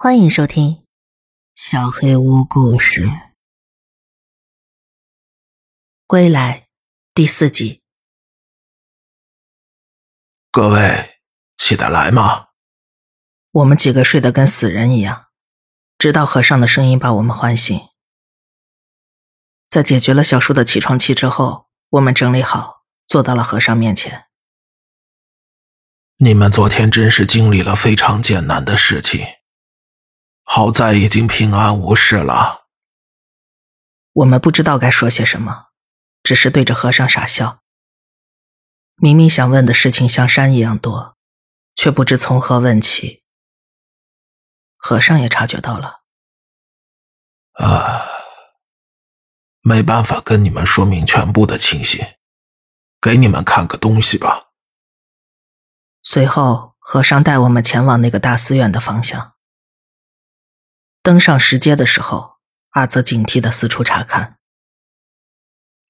欢迎收听《小黑屋故事》归来第四集。各位起得来吗？我们几个睡得跟死人一样，直到和尚的声音把我们唤醒。在解决了小叔的起床气之后，我们整理好，坐到了和尚面前。你们昨天真是经历了非常艰难的事情。好在已经平安无事了。我们不知道该说些什么，只是对着和尚傻笑。明明想问的事情像山一样多，却不知从何问起。和尚也察觉到了。啊，没办法跟你们说明全部的情形，给你们看个东西吧。随后，和尚带我们前往那个大寺院的方向。登上石阶的时候，阿泽警惕的四处查看。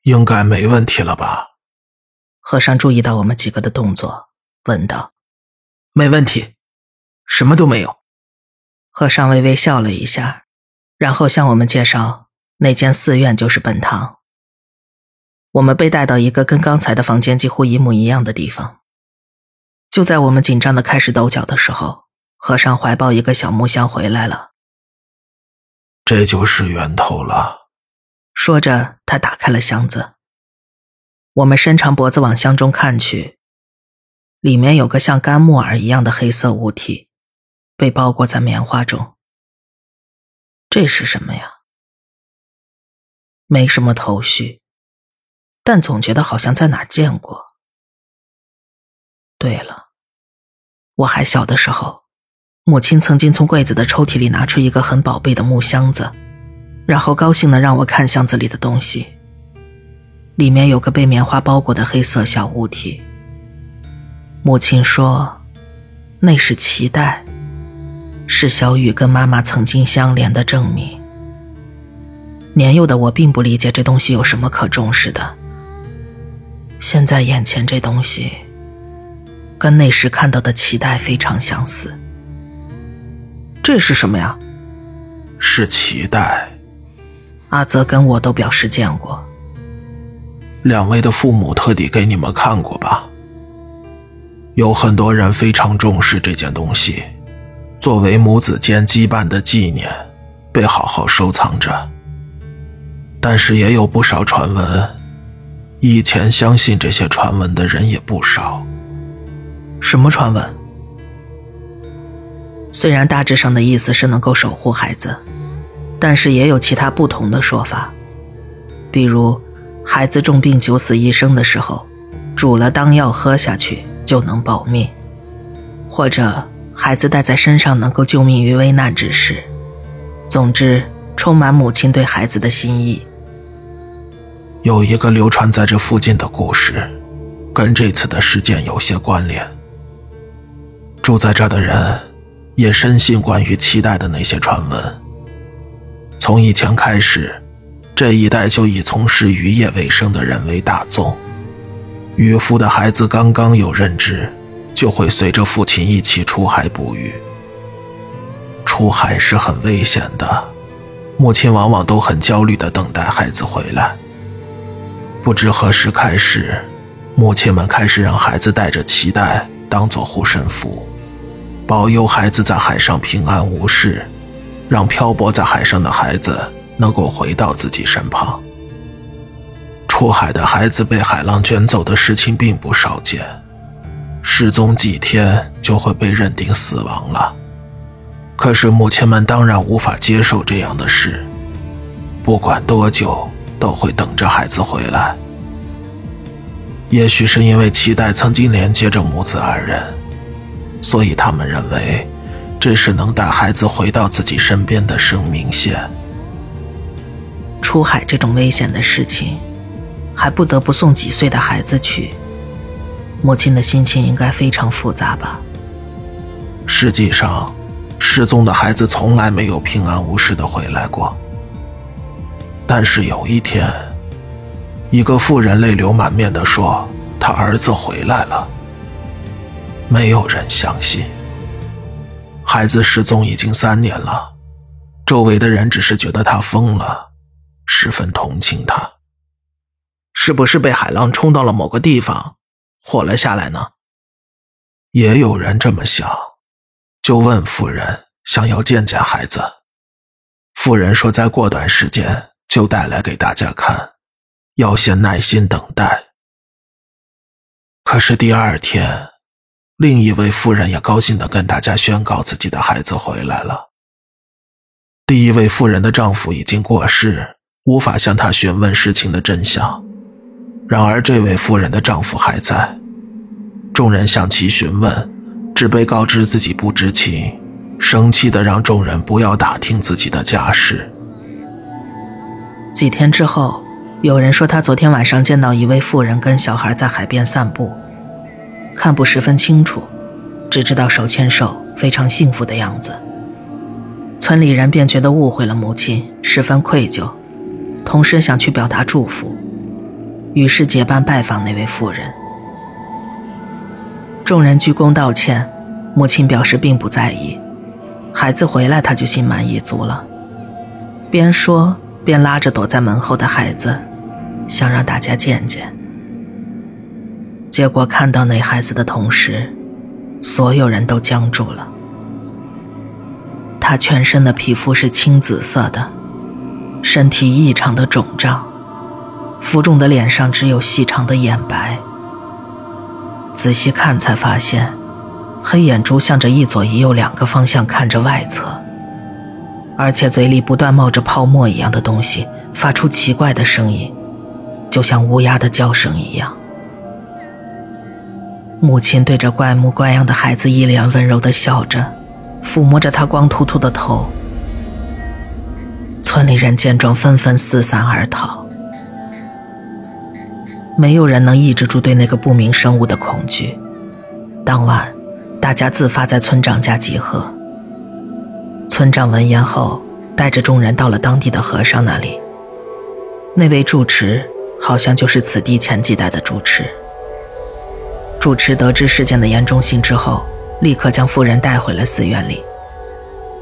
应该没问题了吧？和尚注意到我们几个的动作，问道：“没问题，什么都没有。”和尚微微笑了一下，然后向我们介绍那间寺院就是本堂。我们被带到一个跟刚才的房间几乎一模一样的地方。就在我们紧张的开始抖脚的时候，和尚怀抱一个小木箱回来了。这就是源头了。说着，他打开了箱子。我们伸长脖子往箱中看去，里面有个像干木耳一样的黑色物体，被包裹在棉花中。这是什么呀？没什么头绪，但总觉得好像在哪儿见过。对了，我还小的时候。母亲曾经从柜子的抽屉里拿出一个很宝贝的木箱子，然后高兴的让我看箱子里的东西。里面有个被棉花包裹的黑色小物体。母亲说，那是脐带，是小雨跟妈妈曾经相连的证明。年幼的我并不理解这东西有什么可重视的。现在眼前这东西，跟那时看到的脐带非常相似。这是什么呀？是脐带。阿泽跟我都表示见过。两位的父母特地给你们看过吧？有很多人非常重视这件东西，作为母子间羁绊的纪念，被好好收藏着。但是也有不少传闻，以前相信这些传闻的人也不少。什么传闻？虽然大致上的意思是能够守护孩子，但是也有其他不同的说法。比如，孩子重病九死一生的时候，煮了当药喝下去就能保命；或者，孩子带在身上能够救命于危难之时。总之，充满母亲对孩子的心意。有一个流传在这附近的故事，跟这次的事件有些关联。住在这的人。也深信关于脐带的那些传闻。从以前开始，这一代就以从事渔业为生的人为大宗。渔夫的孩子刚刚有认知，就会随着父亲一起出海捕鱼。出海是很危险的，母亲往往都很焦虑地等待孩子回来。不知何时开始，母亲们开始让孩子带着脐带当做护身符。保佑孩子在海上平安无事，让漂泊在海上的孩子能够回到自己身旁。出海的孩子被海浪卷走的事情并不少见，失踪几天就会被认定死亡了。可是母亲们当然无法接受这样的事，不管多久都会等着孩子回来。也许是因为脐带曾经连接着母子二人。所以他们认为，这是能带孩子回到自己身边的生命线。出海这种危险的事情，还不得不送几岁的孩子去，母亲的心情应该非常复杂吧？实际上，失踪的孩子从来没有平安无事的回来过。但是有一天，一个妇人泪流满面的说：“他儿子回来了。”没有人相信。孩子失踪已经三年了，周围的人只是觉得他疯了，十分同情他。是不是被海浪冲到了某个地方，活了下来呢？也有人这么想，就问夫人想要见见孩子。夫人说再过段时间就带来给大家看，要先耐心等待。可是第二天，另一位夫人也高兴地跟大家宣告自己的孩子回来了。第一位夫人的丈夫已经过世，无法向她询问事情的真相。然而这位夫人的丈夫还在。众人向其询问，只被告知自己不知情，生气的让众人不要打听自己的家事。几天之后，有人说他昨天晚上见到一位妇人跟小孩在海边散步，看不十分清楚，只知道手牵手，非常幸福的样子。村里人便觉得误会了母亲，十分愧疚，同时想去表达祝福，于是结伴拜访那位妇人。众人鞠躬道歉，母亲表示并不在意。孩子回来，他就心满意足了。边说边拉着躲在门后的孩子，想让大家见见。结果看到那孩子的同时，所有人都僵住了。他全身的皮肤是青紫色的，身体异常的肿胀，浮肿的脸上只有细长的眼白。仔细看才发现，黑眼珠向着一左一右两个方向看着外侧，而且嘴里不断冒着泡沫一样的东西，发出奇怪的声音，就像乌鸦的叫声一样。母亲对着怪模怪样的孩子一脸温柔的笑着，抚摸着他光秃秃的头。村里人见状纷纷四散而逃。没有人能抑制住对那个不明生物的恐惧。当晚，大家自发在村长家集合。村长闻言后，带着众人到了当地的和尚那里。那位住持好像就是此地前几代的住持。住持得知事件的严重性之后，立刻将妇人带回了寺院里。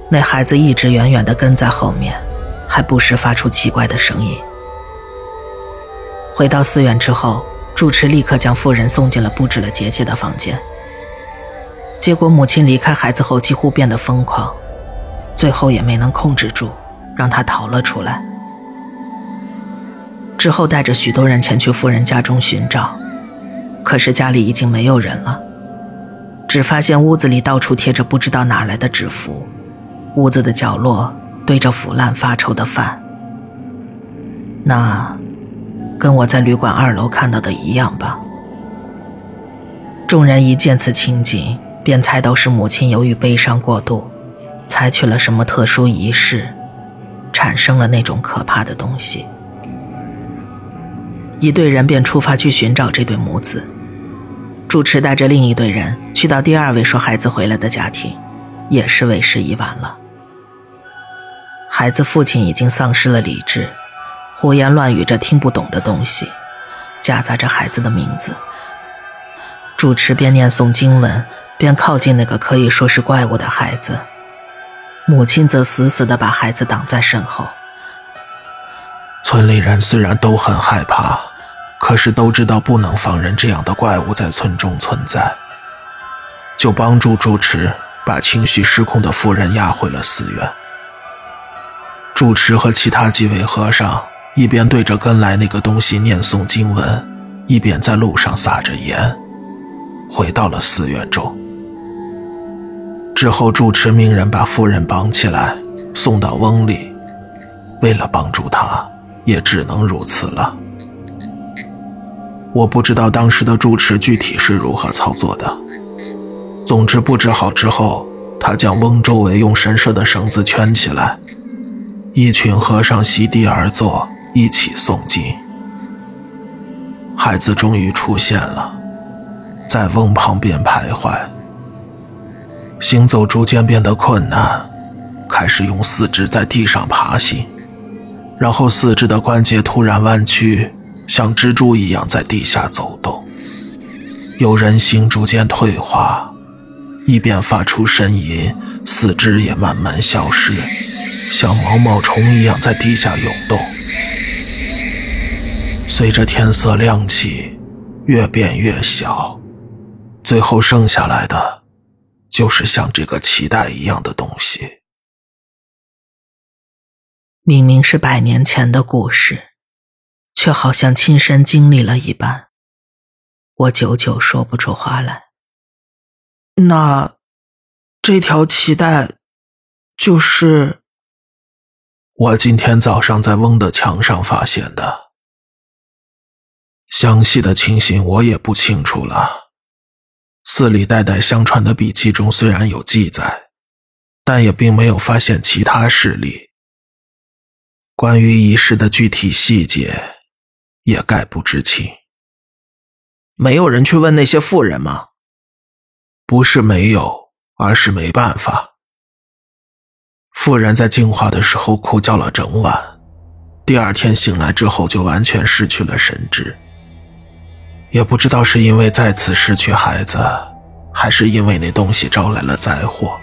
那孩子一直远远地跟在后面，还不时发出奇怪的声音。回到寺院之后，住持立刻将妇人送进了布置了结界的房间。结果母亲离开孩子后几乎变得疯狂，最后也没能控制住，让他逃了出来。之后带着许多人前去夫人家中寻找，可是家里已经没有人了，只发现屋子里到处贴着不知道哪来的纸符，屋子的角落堆着腐烂发臭的饭。那。跟我在旅馆二楼看到的一样吧。众人一见此情景，便猜到是母亲由于悲伤过度，采取了什么特殊仪式，产生了那种可怕的东西。一队人便出发去寻找这对母子。主持带着另一队人去到第二位说孩子回来的家庭，也是为时已晚了。孩子父亲已经丧失了理智。胡言乱语着听不懂的东西，夹杂着孩子的名字。主持边念诵经文，边靠近那个可以说是怪物的孩子。母亲则死死地把孩子挡在身后。村里人虽然都很害怕，可是都知道不能放任这样的怪物在村中存在，就帮助住持把情绪失控的妇人押回了寺院。住持和其他几位和尚。一边对着跟来那个东西念诵经文，一边在路上撒着盐，回到了寺院中。之后，住持命人把妇人绑起来，送到翁里。为了帮助他，也只能如此了。我不知道当时的住持具体是如何操作的。总之，布置好之后，他将瓮周围用神社的绳子圈起来，一群和尚席地而坐。一起诵经，孩子终于出现了，在瓮旁边徘徊，行走逐渐变得困难，开始用四肢在地上爬行，然后四肢的关节突然弯曲，像蜘蛛一样在地下走动，有人形逐渐退化，一边发出呻吟，四肢也慢慢消失，像毛毛虫一样在地下涌动。随着天色亮起，越变越小，最后剩下来的，就是像这个脐带一样的东西。明明是百年前的故事，却好像亲身经历了一般。我久久说不出话来。那这条脐带就是我今天早上在翁的墙上发现的。详细的情形我也不清楚了。寺里代代相传的笔记中虽然有记载，但也并没有发现其他事例。关于仪式的具体细节，也概不知情。没有人去问那些妇人吗？不是没有，而是没办法。妇人在净化的时候哭叫了整晚，第二天醒来之后就完全失去了神智。也不知道是因为再次失去孩子，还是因为那东西招来了灾祸。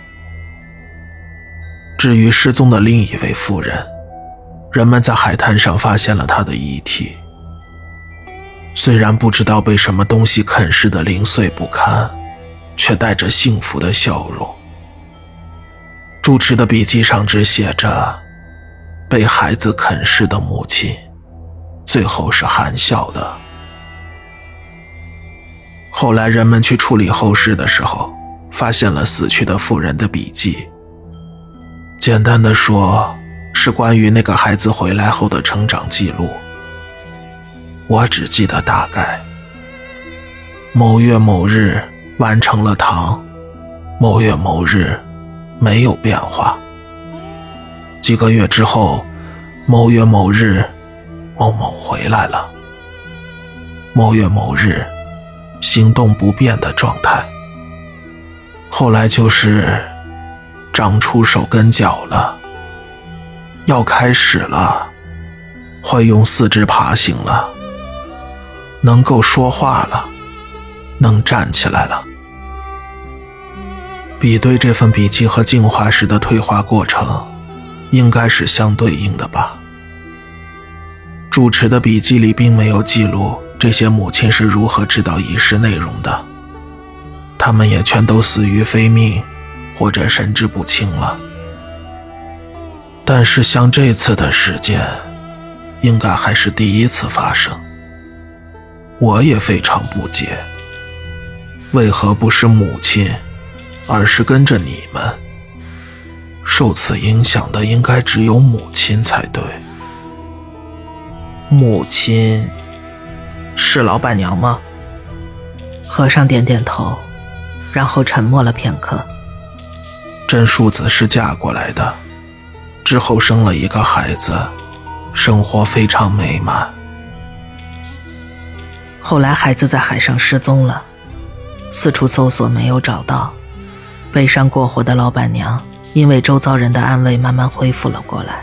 至于失踪的另一位妇人。人们在海滩上发现了他的遗体，虽然不知道被什么东西啃噬的零碎不堪，却带着幸福的笑容。主持的笔记上只写着“被孩子啃噬的母亲”，最后是含笑的。后来人们去处理后事的时候，发现了死去的妇人的笔记。简单的说。是关于那个孩子回来后的成长记录。我只记得大概：某月某日完成了糖，某月某日没有变化。几个月之后，某月某日某某回来了。某月某日行动不便的状态。后来就是长出手跟脚了。要开始了，会用四肢爬行了，能够说话了，能站起来了。比对这份笔记和进化时的退化过程，应该是相对应的吧。主持的笔记里并没有记录这些母亲是如何知道仪式内容的，他们也全都死于非命，或者神志不清了。但是像这次的事件，应该还是第一次发生。我也非常不解，为何不是母亲，而是跟着你们？受此影响的应该只有母亲才对。母亲是老板娘吗？和尚点点头，然后沉默了片刻。真树子是嫁过来的。之后生了一个孩子，生活非常美满。后来孩子在海上失踪了，四处搜索没有找到。悲伤过活的老板娘因为周遭人的安慰，慢慢恢复了过来。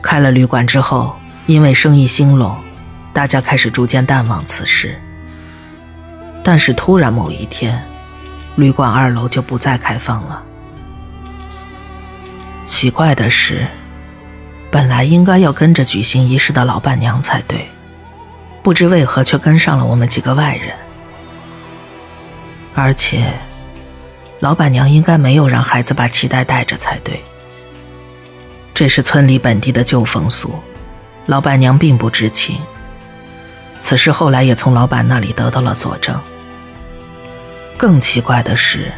开了旅馆之后，因为生意兴隆，大家开始逐渐淡忘此事。但是突然某一天，旅馆二楼就不再开放了。奇怪的是，本来应该要跟着举行仪式的老板娘才对，不知为何却跟上了我们几个外人。而且，老板娘应该没有让孩子把脐带带着才对。这是村里本地的旧风俗，老板娘并不知情。此事后来也从老板那里得到了佐证。更奇怪的是，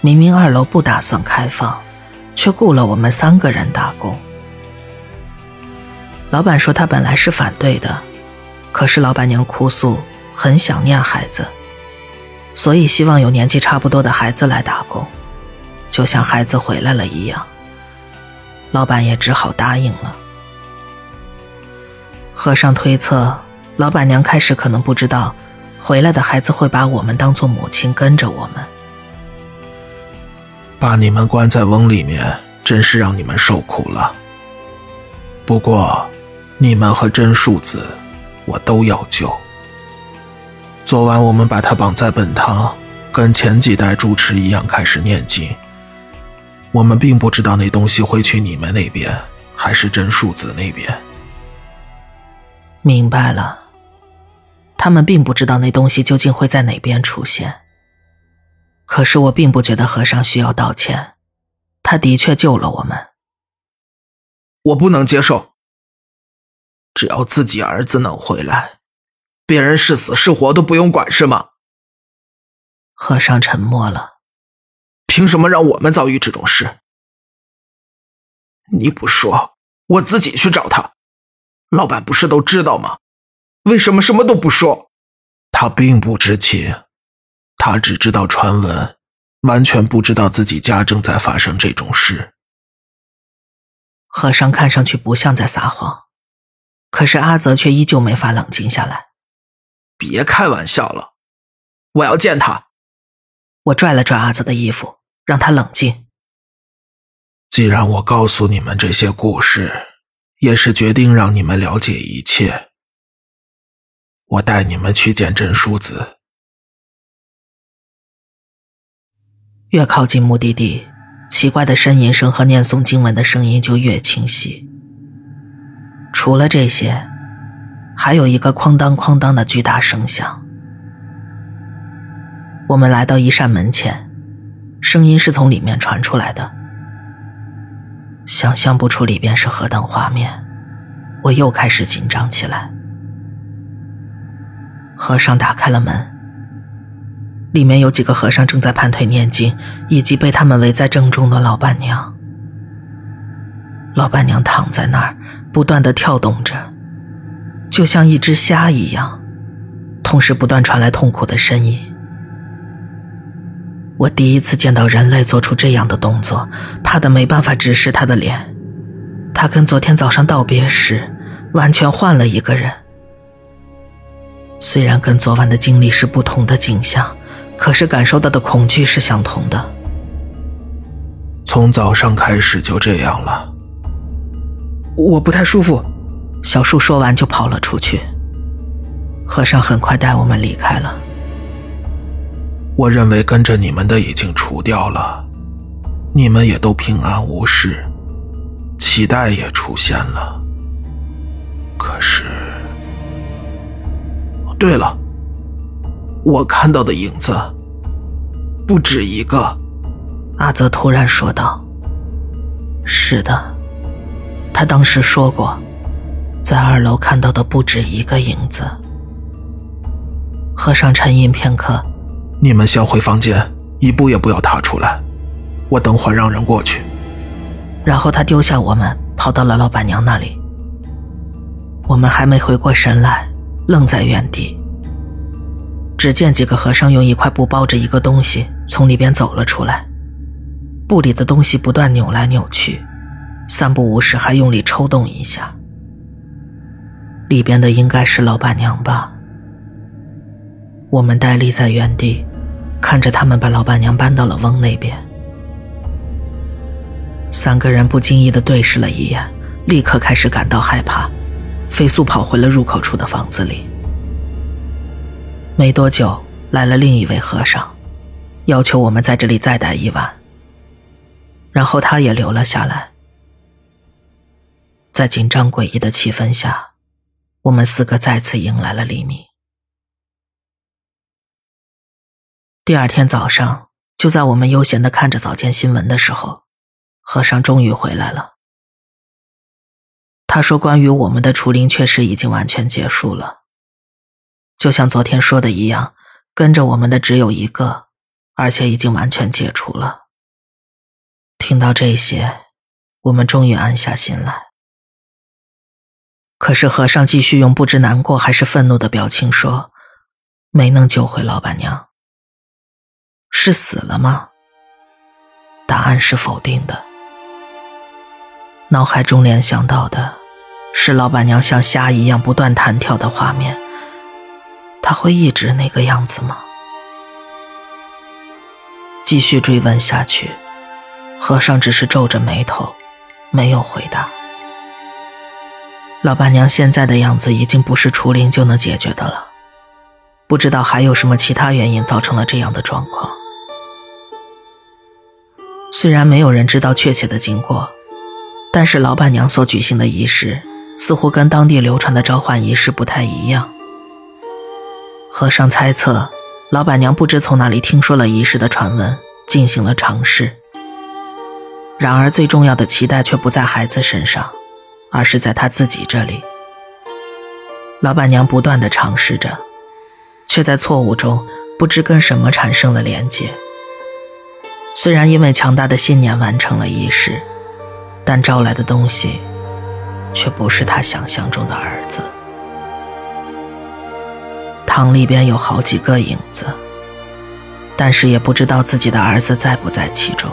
明明二楼不打算开放。却雇了我们三个人打工。老板说他本来是反对的，可是老板娘哭诉很想念孩子，所以希望有年纪差不多的孩子来打工，就像孩子回来了一样。老板也只好答应了。和尚推测，老板娘开始可能不知道，回来的孩子会把我们当做母亲跟着我们。把你们关在瓮里面，真是让你们受苦了。不过，你们和真树子，我都要救。昨晚我们把他绑在本堂，跟前几代住持一样开始念经。我们并不知道那东西会去你们那边，还是真树子那边。明白了，他们并不知道那东西究竟会在哪边出现。可是我并不觉得和尚需要道歉，他的确救了我们。我不能接受。只要自己儿子能回来，别人是死是活都不用管，是吗？和尚沉默了。凭什么让我们遭遇这种事？你不说，我自己去找他。老板不是都知道吗？为什么什么都不说？他并不知情。他只知道传闻，完全不知道自己家正在发生这种事。和尚看上去不像在撒谎，可是阿泽却依旧没法冷静下来。别开玩笑了，我要见他。我拽了拽阿泽的衣服，让他冷静。既然我告诉你们这些故事，也是决定让你们了解一切。我带你们去见真叔子。越靠近目的地，奇怪的呻吟声和念诵经文的声音就越清晰。除了这些，还有一个哐当哐当的巨大声响。我们来到一扇门前，声音是从里面传出来的。想象不出里边是何等画面，我又开始紧张起来。和尚打开了门。里面有几个和尚正在盘腿念经，以及被他们围在正中的老板娘。老板娘躺在那儿，不断的跳动着，就像一只虾一样，同时不断传来痛苦的声音。我第一次见到人类做出这样的动作，怕的没办法直视他的脸。他跟昨天早上道别时，完全换了一个人。虽然跟昨晚的经历是不同的景象。可是感受到的恐惧是相同的。从早上开始就这样了。我不太舒服。小树说完就跑了出去。和尚很快带我们离开了。我认为跟着你们的已经除掉了，你们也都平安无事，脐带也出现了。可是，对了。我看到的影子不止一个，阿泽突然说道：“是的，他当时说过，在二楼看到的不止一个影子。”和尚沉吟片刻：“你们先回房间，一步也不要踏出来，我等会让人过去。”然后他丢下我们，跑到了老板娘那里。我们还没回过神来，愣在原地。只见几个和尚用一块布包着一个东西，从里边走了出来。布里的东西不断扭来扭去，三不五时还用力抽动一下。里边的应该是老板娘吧。我们呆立在原地，看着他们把老板娘搬到了翁那边。三个人不经意的对视了一眼，立刻开始感到害怕，飞速跑回了入口处的房子里。没多久，来了另一位和尚，要求我们在这里再待一晚。然后他也留了下来。在紧张诡异的气氛下，我们四个再次迎来了黎明。第二天早上，就在我们悠闲的看着早间新闻的时候，和尚终于回来了。他说：“关于我们的除灵，确实已经完全结束了。”就像昨天说的一样，跟着我们的只有一个，而且已经完全解除了。听到这些，我们终于安下心来。可是和尚继续用不知难过还是愤怒的表情说：“没能救回老板娘，是死了吗？”答案是否定的。脑海中联想到的是老板娘像虾一样不断弹跳的画面。他会一直那个样子吗？继续追问下去，和尚只是皱着眉头，没有回答。老板娘现在的样子已经不是除灵就能解决的了，不知道还有什么其他原因造成了这样的状况。虽然没有人知道确切的经过，但是老板娘所举行的仪式似乎跟当地流传的召唤仪式不太一样。和尚猜测，老板娘不知从哪里听说了仪式的传闻，进行了尝试。然而，最重要的期待却不在孩子身上，而是在他自己这里。老板娘不断的尝试着，却在错误中不知跟什么产生了连接。虽然因为强大的信念完成了仪式，但招来的东西，却不是他想象中的儿子。堂里边有好几个影子，但是也不知道自己的儿子在不在其中。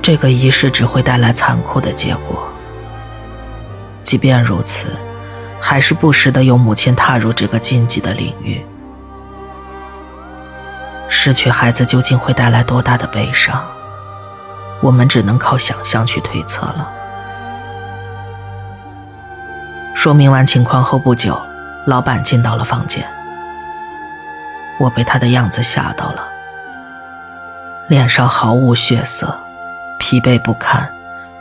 这个仪式只会带来残酷的结果。即便如此。还是不时的有母亲踏入这个禁忌的领域。失去孩子究竟会带来多大的悲伤？我们只能靠想象去推测了。说明完情况后不久，老板进到了房间。我被他的样子吓到了，脸上毫无血色，疲惫不堪，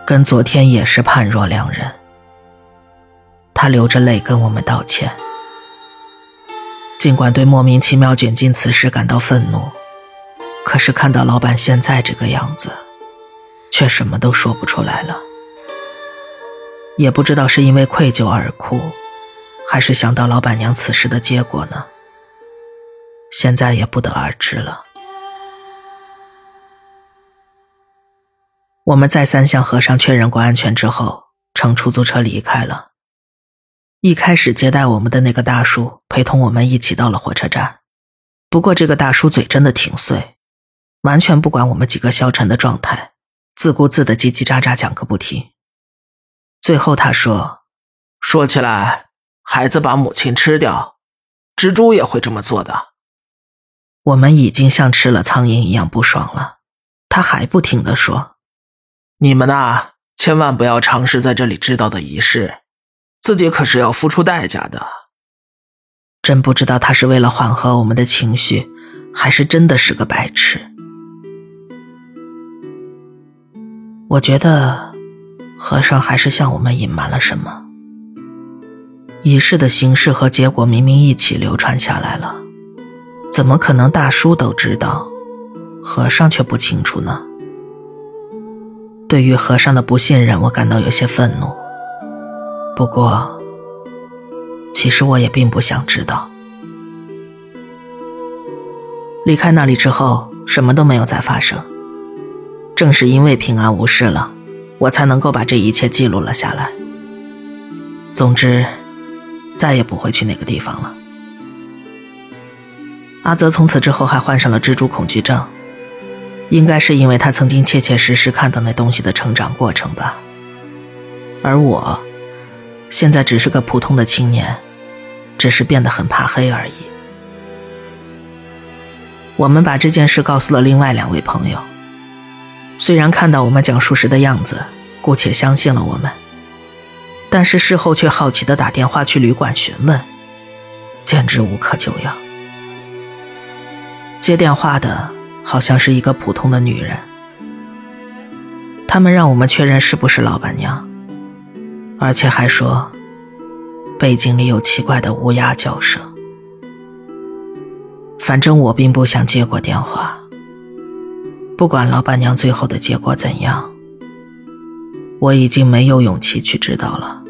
跟昨天也是判若两人。他流着泪跟我们道歉，尽管对莫名其妙卷进此事感到愤怒，可是看到老板现在这个样子，却什么都说不出来了。也不知道是因为愧疚而哭，还是想到老板娘此事的结果呢？现在也不得而知了。我们再三向和尚确认过安全之后，乘出租车离开了。一开始接待我们的那个大叔陪同我们一起到了火车站，不过这个大叔嘴真的挺碎，完全不管我们几个消沉的状态，自顾自的叽叽喳喳讲个不停。最后他说：“说起来，孩子把母亲吃掉，蜘蛛也会这么做的。”我们已经像吃了苍蝇一样不爽了，他还不停的说：“你们呐，千万不要尝试在这里知道的仪式。”自己可是要付出代价的。真不知道他是为了缓和我们的情绪，还是真的是个白痴。我觉得和尚还是向我们隐瞒了什么。仪式的形式和结果明明一起流传下来了，怎么可能大叔都知道，和尚却不清楚呢？对于和尚的不信任，我感到有些愤怒。不过，其实我也并不想知道。离开那里之后，什么都没有再发生。正是因为平安无事了，我才能够把这一切记录了下来。总之，再也不会去那个地方了。阿泽从此之后还患上了蜘蛛恐惧症，应该是因为他曾经切切实实看到那东西的成长过程吧。而我。现在只是个普通的青年，只是变得很怕黑而已。我们把这件事告诉了另外两位朋友，虽然看到我们讲述时的样子，姑且相信了我们，但是事后却好奇的打电话去旅馆询问，简直无可救药。接电话的好像是一个普通的女人，他们让我们确认是不是老板娘。而且还说，背景里有奇怪的乌鸦叫声。反正我并不想接过电话。不管老板娘最后的结果怎样，我已经没有勇气去知道了。